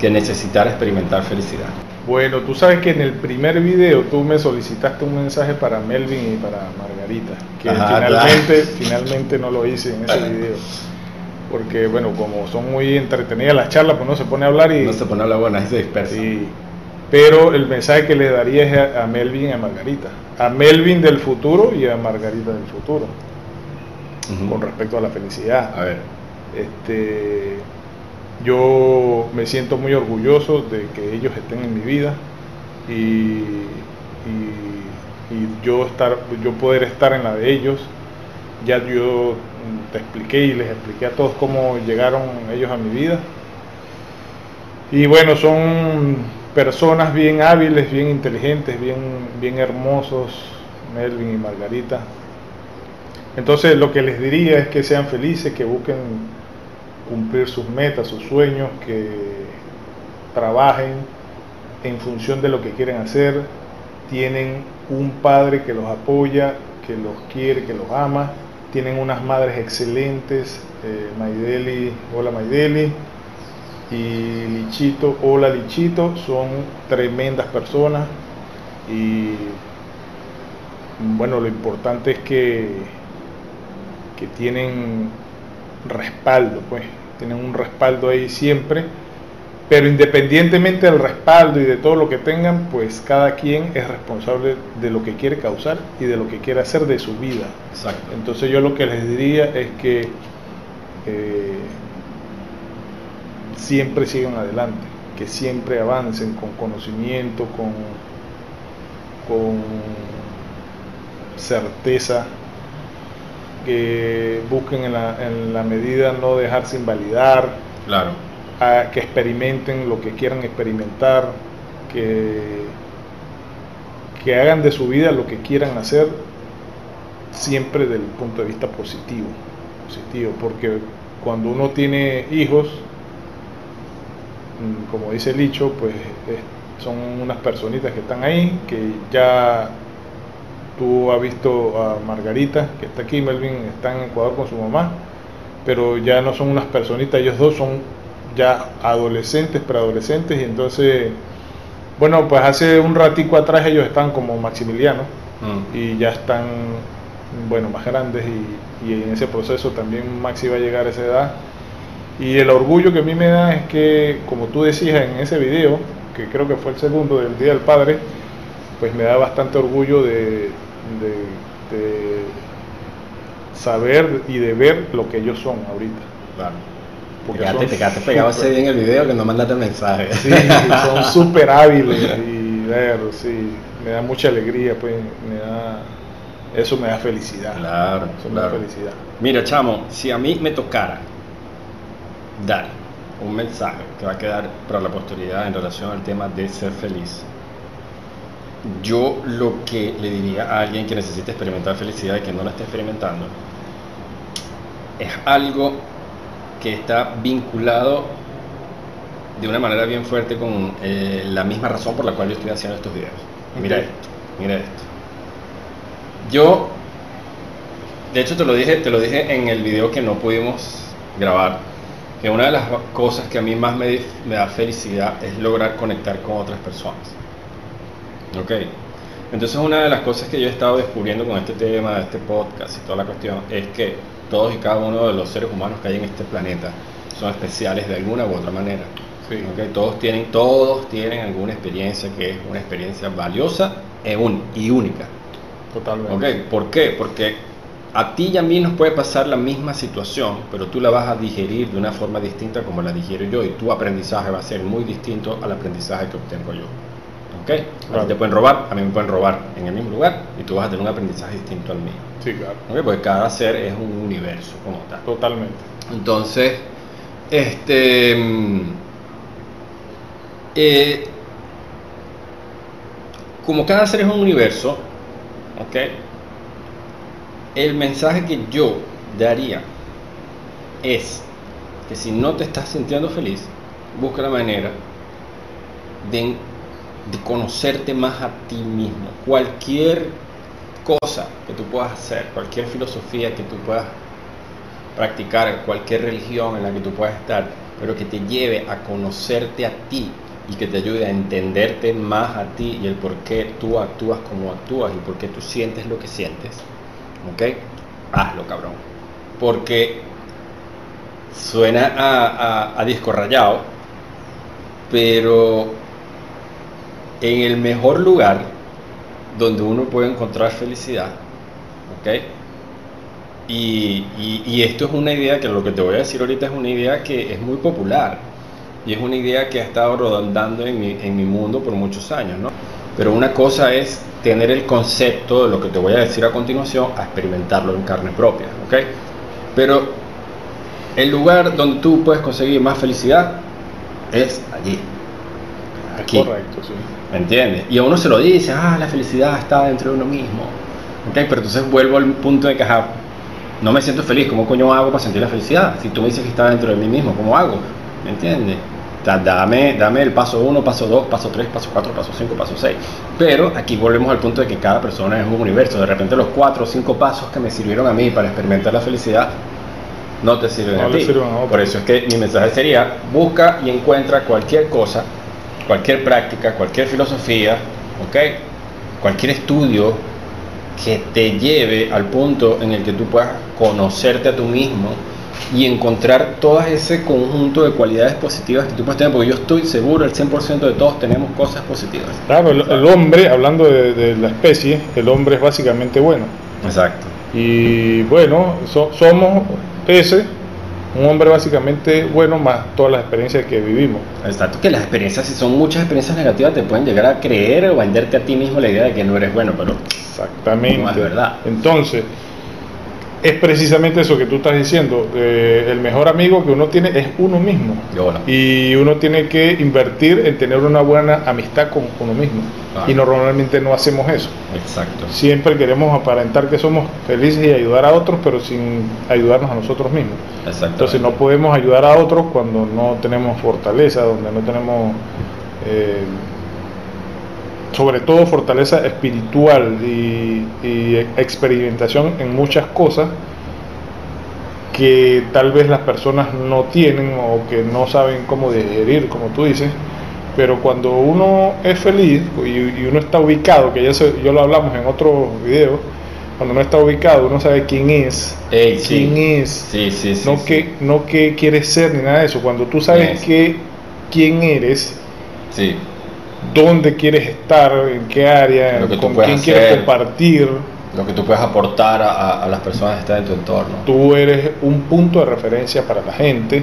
que necesitara experimentar felicidad? Bueno, tú sabes que en el primer video tú me solicitaste un mensaje para Melvin y para Margarita, que Ajá, finalmente, finalmente no lo hice en ese *laughs* video. Porque bueno, como son muy entretenidas las charlas, pues uno se pone a hablar y... No se pone a la buena, y se dispersa. y- pero el mensaje que le daría es a, Melvin y a Margarita. A Melvin del futuro y a Margarita del futuro, con respecto a la felicidad. A ver, Este, yo me siento muy orgulloso de que ellos estén en mi vida y, y- y yo estar, yo poder estar en la de ellos ya yo te expliqué y les expliqué a todos cómo llegaron ellos a mi vida. Y bueno, son personas bien hábiles, bien inteligentes, bien, bien hermosos, Melvin y Margarita. Entonces lo que les diría es que sean felices, que busquen cumplir sus metas, sus sueños, que trabajen en función de lo que quieren hacer. Tienen un padre que los apoya, que los quiere, que los ama. Tienen unas madres excelentes, eh, Maideli, hola Maideli, y Lichito, hola Lichito, son tremendas personas y bueno, lo importante es que, que tienen respaldo, pues, tienen un respaldo ahí siempre, pero independientemente del respaldo y de todo lo que tengan, pues cada quien es responsable de lo que quiere causar y de lo que quiere hacer de su vida. Exacto. Entonces yo lo que les diría es que eh, siempre sigan adelante, que siempre avancen con conocimiento, con, con certeza, que busquen en la, en la medida no dejarse invalidar, Claro. A que experimenten lo que quieran experimentar, que, que hagan de su vida lo que quieran hacer, siempre desde el punto de vista positivo, positivo, porque cuando uno tiene hijos, mm, como dice el dicho, pues es- son unas personitas que están ahí, que ya tú has visto a Margarita, que está aquí, Melvin está en Ecuador con su mamá, pero ya no son unas personitas, ellos dos son ya adolescentes, preadolescentes, y entonces, bueno, pues hace un ratico atrás ellos estaban como Maximiliano, Mm. y ya están, bueno, más grandes, y, y en ese proceso también Maxi va a llegar a esa edad. Y el orgullo que a mí me da es que, como tú decías en ese video, que creo que fue el segundo del Día del Padre, pues me da bastante orgullo de, de- de saber y de ver lo que ellos son ahorita. Claro. Te Porque quedaste, te quedaste pegado ese día en el video que no mandaste el mensaje. Sí, *laughs* son súper hábiles y ver, sí, me da mucha alegría, pues, me da, eso me da felicidad. Claro, Eso me da felicidad. Mira, chamo, si a mí me tocara dar un mensaje que va a quedar para la posteridad en relación al tema de ser feliz, yo lo que le diría a alguien que necesita experimentar felicidad y que no la está experimentando, es algo que está vinculado de una manera bien fuerte con eh, la misma razón por la cual yo estoy haciendo estos videos. Mira Ok. esto, mira esto. Yo de hecho, te lo dije, te lo dije en el video que no pudimos grabar, que una de las cosas que a mí más me, me da felicidad es lograr conectar con otras personas. Ok. Entonces, una de las cosas que yo he estado descubriendo con este tema, de este podcast y toda la cuestión, es que todos y cada uno de los seres humanos que hay en este planeta son especiales de alguna u otra manera. Sí. Ok, Todos tienen, todos tienen alguna experiencia que es una experiencia valiosa e un- y única. Totalmente. Ok, ¿por qué? Porque a ti y a mí nos puede pasar la misma situación, pero tú la vas a digerir de una forma distinta como la digiero yo y tu aprendizaje va a ser muy distinto al aprendizaje que obtengo yo. ¿Ok? A ti te pueden robar, a mí me pueden robar en el mismo lugar y tú vas a tener un aprendizaje distinto al mío. Sí, claro. Porque cada ser es un universo como tal. Totalmente. Entonces, este. mm, eh, como cada ser es un universo, ¿ok? El mensaje que yo daría es que si no te estás sintiendo feliz, busca la manera de, de conocerte más a ti mismo. Cualquier cosa que tú puedas hacer, cualquier filosofía que tú puedas practicar, cualquier religión en la que tú puedas estar, pero que te lleve a conocerte a ti y que te ayude a entenderte más a ti y el por qué tú actúas como actúas y por qué tú sientes lo que sientes. ¿Ok? Hazlo, cabrón. Porque suena a, a, a disco rayado, pero en el mejor lugar donde uno puede encontrar felicidad, ¿ok? Y, esto es una idea que lo que te voy a decir ahorita es una idea que es muy popular y es una idea que ha estado rodando en mi, en mi mundo por muchos años, ¿no? Pero una cosa es tener el concepto de lo que te voy a decir a continuación, a experimentarlo en carne propia, ¿ok? Pero el lugar donde tú puedes conseguir más felicidad es allí, aquí. Correcto, sí. ¿Me entiendes? Y a uno se lo dice, ah, la felicidad está dentro de uno mismo. ¿Ok? Pero entonces vuelvo al punto de que, ajá, no me siento feliz, ¿cómo coño hago para sentir la felicidad? Si tú me dices que está dentro de mí mismo, ¿cómo hago? ¿Me entiendes? Da- Dame, dame el paso 1, paso 2, paso 3, paso 4, paso 5, paso 6. Pero aquí volvemos al punto de que cada persona es un universo. De repente los 4 o 5 pasos que me sirvieron a mí para experimentar la felicidad no te sirven No a ti. sirven. Por eso es que mi mensaje sería, busca y encuentra cualquier cosa, cualquier práctica, cualquier filosofía, ¿ok? Cualquier estudio que te lleve al punto en el que tú puedas conocerte a tú mismo y encontrar todo ese conjunto de cualidades positivas que tú puedes tener, porque yo estoy seguro, el 100% de todos tenemos cosas positivas. Claro, el, el hombre, hablando de, de la especie, el hombre es básicamente bueno. Exacto. Y bueno, so- somos ese, un hombre básicamente bueno, más todas las experiencias que vivimos. Exacto, que las experiencias, si son muchas experiencias negativas, te pueden llegar a creer o venderte a ti mismo la idea de que no eres bueno, pero Exactamente. No es verdad. Entonces, es precisamente eso que tú estás diciendo. eh, el mejor amigo que uno tiene es uno mismo. Y uno tiene que invertir en tener una buena amistad con uno mismo. Claro. Y normalmente no hacemos eso. Exacto. Siempre queremos aparentar que somos felices y ayudar a otros, pero sin ayudarnos a nosotros mismos. Exacto. Entonces no podemos ayudar a otros cuando no tenemos fortaleza, donde no tenemos, eh, sobre todo fortaleza espiritual y, y experimentación en muchas cosas que tal vez las personas no tienen o que no saben cómo digerir, como tú dices. Pero cuando uno es feliz y, y uno está ubicado, que ya se- yo lo hablamos en otro video, cuando uno está ubicado, uno sabe quién es, Ey, sí. quién es, Sí, sí, sí. no que no que quieres ser ni nada de eso cuando tú sabes que quién eres Sí, dónde quieres estar en qué área Lo que tú con quién quieres compartir lo que tú puedes aportar a, a- a las personas que están en tu entorno. tú eres un punto de referencia para la gente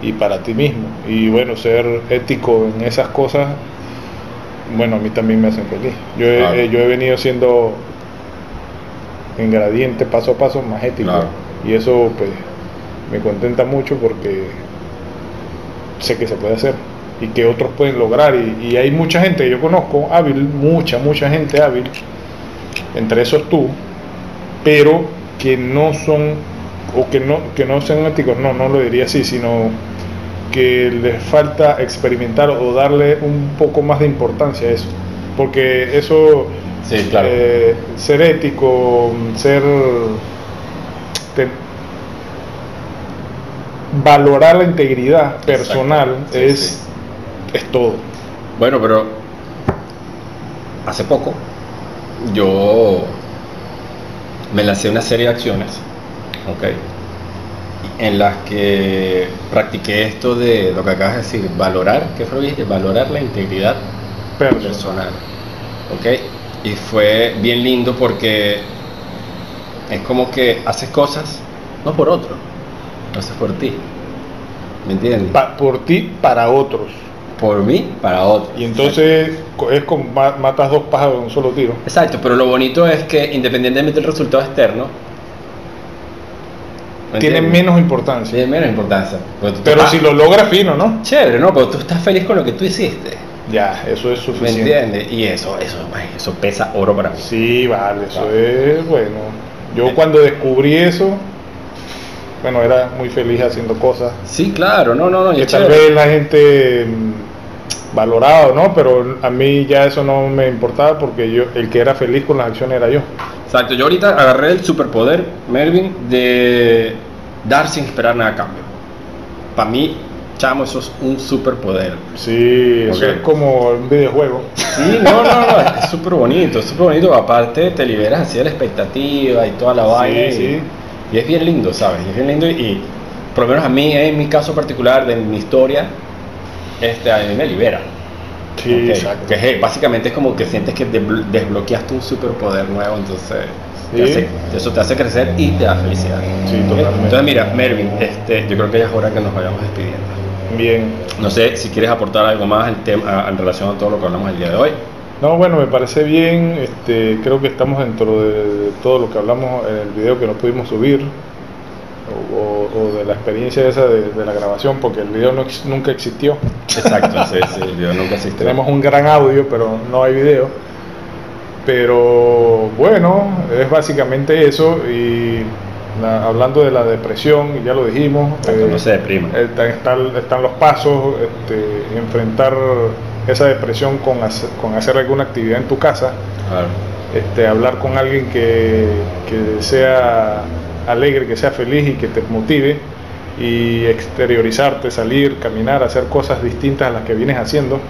y para ti mismo y bueno ser ético en esas cosas bueno a mí también me hacen feliz yo he, Claro. eh, yo he venido siendo en gradiente paso a paso más ético Claro. y eso pues me contenta mucho porque sé que se puede hacer y que otros pueden lograr y, y hay mucha gente que yo conozco hábil mucha mucha gente hábil entre esos tú pero que no son o que no que no sean éticos no no lo diría así sino que les falta experimentar o darle un poco más de importancia a eso porque eso Sí, claro. eh, ser ético, ser te- valorar la integridad personal Sí, es, sí. Es todo. Bueno, pero hace poco yo me lancé una serie de acciones, ¿ok? En las que practiqué esto de lo que acabas de decir, valorar, ¿qué fue lo? Valorar la integridad Personal. personal, ¿ok? Y fue bien lindo porque es como que haces cosas no por otro, lo haces por ti, ¿me entiendes? Pa- por ti para otros. Por mí, para otro. Y entonces es como ma- matas dos pájaros de un solo tiro. Exacto, pero lo bonito es que independientemente del resultado externo, ¿me Tiene menos importancia. Tiene menos importancia. Pero, tú Pero estás- si lo logras fino, ¿no? Chévere, ¿no? Pero tú estás feliz con lo que tú hiciste. Ya, eso es ¿Me suficiente. entiendes? Y eso, eso, eso pesa oro para mí. Sí, vale, eso es bueno. Yo cuando descubrí eso, bueno, era muy feliz haciendo cosas Sí, claro, no, no, no. y que tal vez la gente mm, valorado, ¿no? Pero a mí ya eso no me importaba porque yo el que era feliz con las acciones era yo. Exacto, yo ahorita agarré el superpoder, Melvin, de dar sin esperar nada a cambio. Para mí, chamo, eso es un superpoder. Sí, eso es como un videojuego. Sí, no, no, no, es súper bonito, súper bonito. Aparte, te liberas así de la expectativa y toda la vaina. y, sí. y es bien lindo, ¿sabes? Y es bien lindo y, y por lo menos a mí, en mi caso particular, de mi historia, este, a mí me libera. Sí, Ok, exacto. Que hey, básicamente es como que sientes que desblo- desbloqueaste un superpoder nuevo, entonces Sí. hace- eso te hace crecer y te da felicidad. Sí, totalmente. Entonces, mira, Mervin, este, yo creo que ya es hora que nos vayamos despidiendo. Bien. No sé si quieres aportar algo más en, tema, en relación a todo lo que hablamos el día de hoy. No, bueno, me parece bien. Este, creo que estamos dentro de todo lo que hablamos en el video que no pudimos subir. O, o de la experiencia esa de, de la grabación, porque el video no nunca existió. Exacto, sí, sí, yo *laughs* nunca existí. Tenemos un gran audio, pero no hay video. Pero bueno, es básicamente eso. Y la- hablando de la depresión, ya lo dijimos. Exacto, eh, no se deprima. eh, están, están- están los pasos, este, enfrentar esa depresión con hacer, con hacer alguna actividad en tu casa, Claro. este, hablar con alguien que, que sea alegre, que sea feliz y que te motive y exteriorizarte, salir, caminar, hacer cosas distintas a las que vienes haciendo.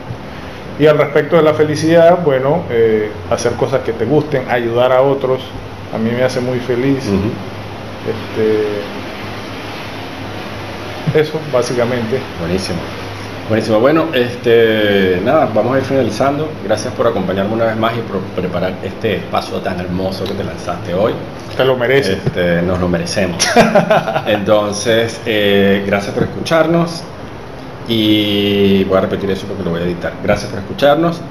Y al respecto de la felicidad, bueno, eh, hacer cosas que te gusten, ayudar a otros, a mí me hace muy feliz. Este, eso, básicamente. Buenísimo. Buenísimo. Bueno, este, nada, vamos a ir finalizando. Gracias por acompañarme una vez más y por preparar este espacio tan hermoso que te lanzaste hoy. Te lo mereces. Este, nos lo merecemos. *laughs* Entonces, eh, gracias por escucharnos y voy a repetir eso porque lo voy a editar. Gracias por escucharnos.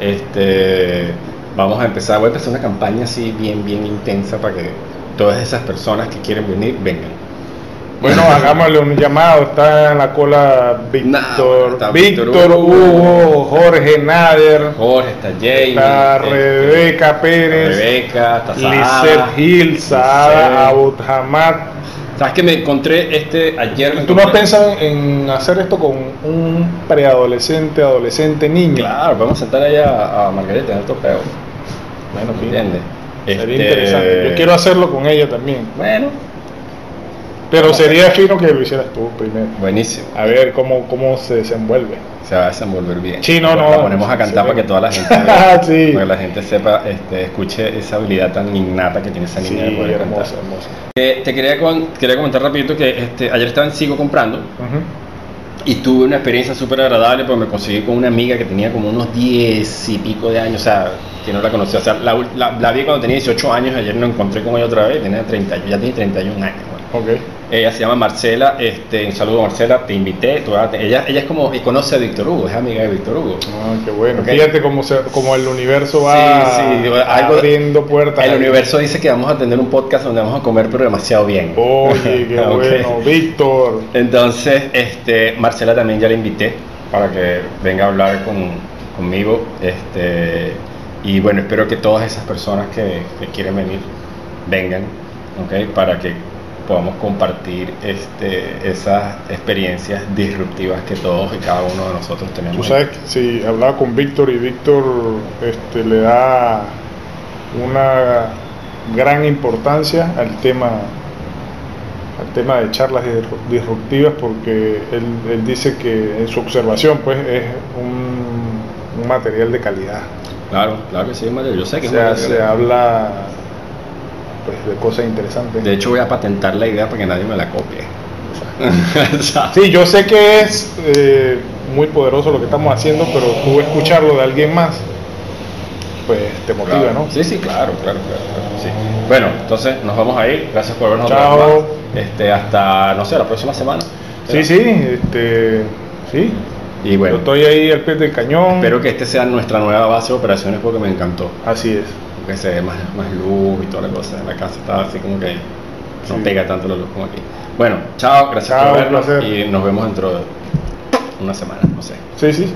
Este, vamos a empezar, voy a empezar una campaña así bien, bien intensa para que todas esas personas que quieren venir vengan. Bueno, *laughs* hagámosle un llamado. Está en la cola Víctor, Víctor, Hugo, Jorge Nader, Jorge, está Jamie, está este, Rebeca Pérez, Rebeca, está Gil, Saada. Abudhamad. ¿Sabes que me encontré este ayer? ¿Tú no pensado en hacer esto con un preadolescente, adolescente, niño? Claro, vamos a sentar allá a Margarita en el topeo. Bueno, ¿Me sí. entiendes? Sería Este, interesante. Yo quiero hacerlo con ella también. Bueno, Pero sería fino que lo hicieras tú primero. buenísimo. A ver cómo, cómo se desenvuelve. Se va a desenvolver bien. Sí, no, no. La ponemos a cantar Sí. para que toda la *laughs* gente Sí. para que la gente sepa, este, escuche esa habilidad tan innata que tiene esa Sí, niña de poder hermoso, cantar. hermoso. Eh, te quería, con- quería comentar rapidito que este, ayer estaba en Sigo comprando y tuve una experiencia súper agradable porque me conseguí con una amiga que tenía como unos 10 y pico de años, o sea, que no la conocía, o sea, la, ul- la- la vi cuando tenía 18 años, ayer me encontré con ella otra vez, tenía 30, ya tiene 31 años. Bueno. Ok. Ella se llama Marcela, este, un saludo Marcela, te invité, tú- ella, ella es como, y conoce a Víctor Hugo, es amiga de Víctor Hugo. Ah, qué bueno. Fíjate cómo, se, cómo el universo va Sí, sí, algo- abriendo puertas. El universo dice que vamos a tener un podcast donde vamos a comer pero demasiado bien. Oye, *laughs* qué bueno. Víctor. Entonces, este, Marcela también ya la invité para que venga a hablar con, conmigo. Este, y bueno, espero que todas esas personas que, que quieren venir vengan, ¿ok? Para que podamos compartir este, esas experiencias disruptivas que todos y cada uno de nosotros tenemos. Tú sabes que si hablaba con Víctor y Víctor este, le da una gran importancia al tema al tema de charlas disru- disruptivas porque él, él dice que en su observación pues es un, un material de calidad. Claro, claro que sí, Mario. Yo sé que O es sea, una- se habla pues, de cosas interesantes. De hecho, voy a patentar la idea para que nadie me la copie. *laughs* Sí, yo sé que es eh, muy poderoso lo que estamos haciendo, pero tú escucharlo de alguien más, pues te motiva, Claro. ¿no? Sí, sí, claro, claro, claro, claro, sí. Bueno, entonces nos vamos a ir. Gracias por vernos. Chao. Este, hasta, no sé, la próxima semana. Sí, sí, este, sí. Y Yo bueno, estoy ahí al pie del cañón. espero que este sea nuestra nueva base de operaciones porque me encantó. Así es. Que se ve más, más luz y toda la cosa. En la casa estaba así como que no Sí. pega tanto la luz como aquí. Bueno, chao, gracias Chao, por vernos y nos vemos dentro de una semana, no sé. Sí, sí.